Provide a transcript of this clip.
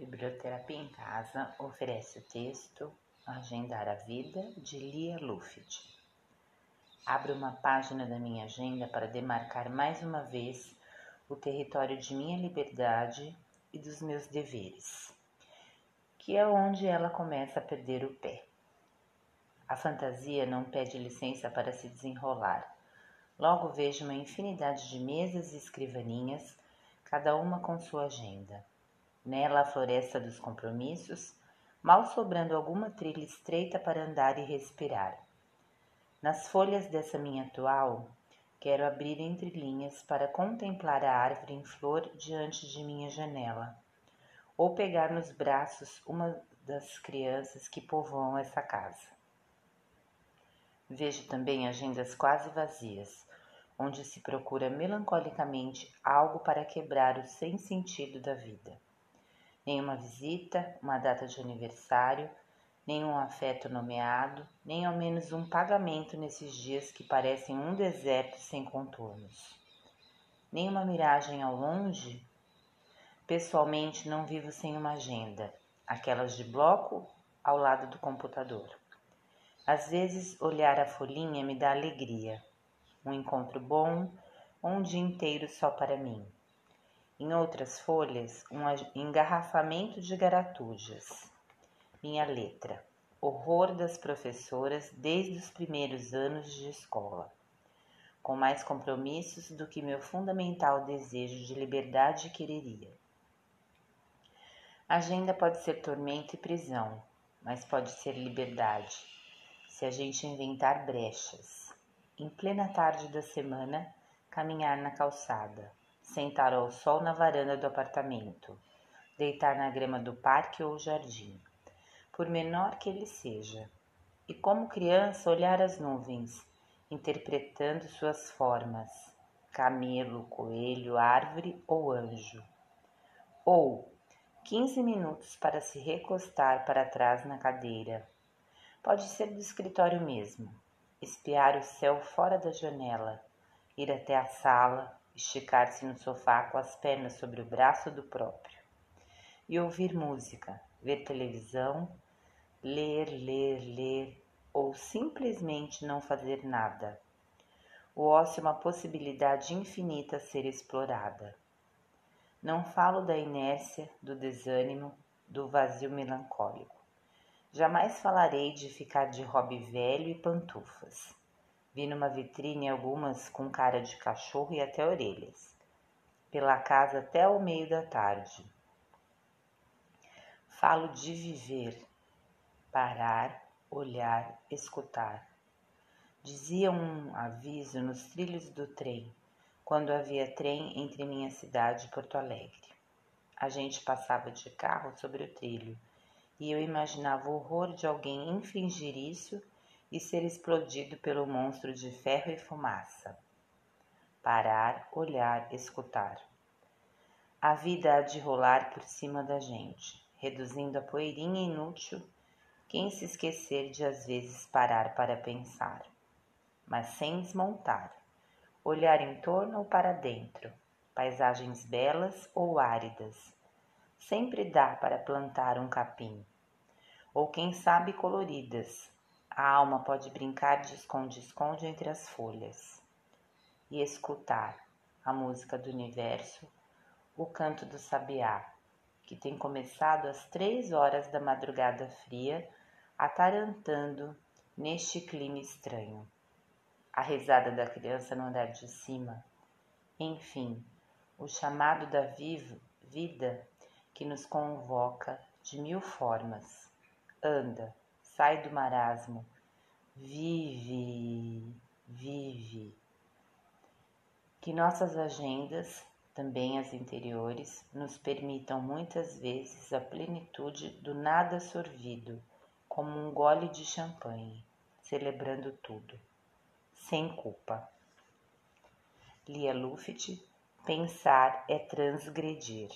Biblioterapia em Casa oferece o texto Agendar a Vida de Lia Luft. Abro uma página da minha agenda para demarcar mais uma vez o território de minha liberdade e dos meus deveres, que é onde ela começa a perder o pé. A fantasia não pede licença para se desenrolar. Logo vejo uma infinidade de mesas e escrivaninhas, cada uma com sua agenda Nela a floresta dos compromissos, mal sobrando alguma trilha estreita para andar e respirar. Nas folhas dessa minha atual, quero abrir entre linhas para contemplar a árvore em flor diante de minha janela, ou pegar nos braços uma das crianças que povoam essa casa. Vejo também agendas quase vazias, onde se procura melancolicamente algo para quebrar o sem sentido da vida nenhuma visita, uma data de aniversário, nenhum afeto nomeado, nem ao menos um pagamento nesses dias que parecem um deserto sem contornos. Nenhuma miragem ao longe. Pessoalmente, não vivo sem uma agenda, aquelas de bloco ao lado do computador. Às vezes, olhar a folhinha me dá alegria, um encontro bom, um dia inteiro só para mim. Em outras folhas, um engarrafamento de garatujas. Minha letra. Horror das professoras desde os primeiros anos de escola. Com mais compromissos do que meu fundamental desejo de liberdade quereria. Agenda pode ser tormento e prisão, mas pode ser liberdade, se a gente inventar brechas. Em plena tarde da semana, caminhar na calçada sentar ao sol na varanda do apartamento, deitar na grama do parque ou jardim, por menor que ele seja, e como criança olhar as nuvens, interpretando suas formas, camelo, coelho, árvore ou anjo. Ou quinze minutos para se recostar para trás na cadeira. Pode ser do escritório mesmo, espiar o céu fora da janela, ir até a sala, esticar-se no sofá com as pernas sobre o braço do próprio e ouvir música, ver televisão, ler, ler, ler ou simplesmente não fazer nada. O ócio é uma possibilidade infinita a ser explorada. Não falo da inércia, do desânimo, do vazio melancólico. Jamais falarei de ficar de hobby velho e pantufas. Vi numa vitrine algumas com cara de cachorro e até orelhas. Pela casa até o meio da tarde. Falo de viver, parar, olhar, escutar. Dizia um aviso nos trilhos do trem, quando havia trem entre minha cidade e Porto Alegre. A gente passava de carro sobre o trilho e eu imaginava o horror de alguém infringir isso e ser explodido pelo monstro de ferro e fumaça. Parar, olhar, escutar. A vida há de rolar por cima da gente, reduzindo a poeirinha inútil quem se esquecer de às vezes parar para pensar, mas sem desmontar, olhar em torno ou para dentro, paisagens belas ou áridas. Sempre dá para plantar um capim, ou quem sabe coloridas, a alma pode brincar de esconde-esconde entre as folhas e escutar a música do universo, o canto do sabiá, que tem começado às três horas da madrugada fria, atarantando neste clima estranho. A risada da criança no andar de cima. Enfim, o chamado da vivo, vida que nos convoca de mil formas. Anda, sai do marasmo, vive, vive. Que nossas agendas, também as interiores, nos permitam muitas vezes a plenitude do nada sorvido, como um gole de champanhe, celebrando tudo, sem culpa. Lia Luft, pensar é transgredir.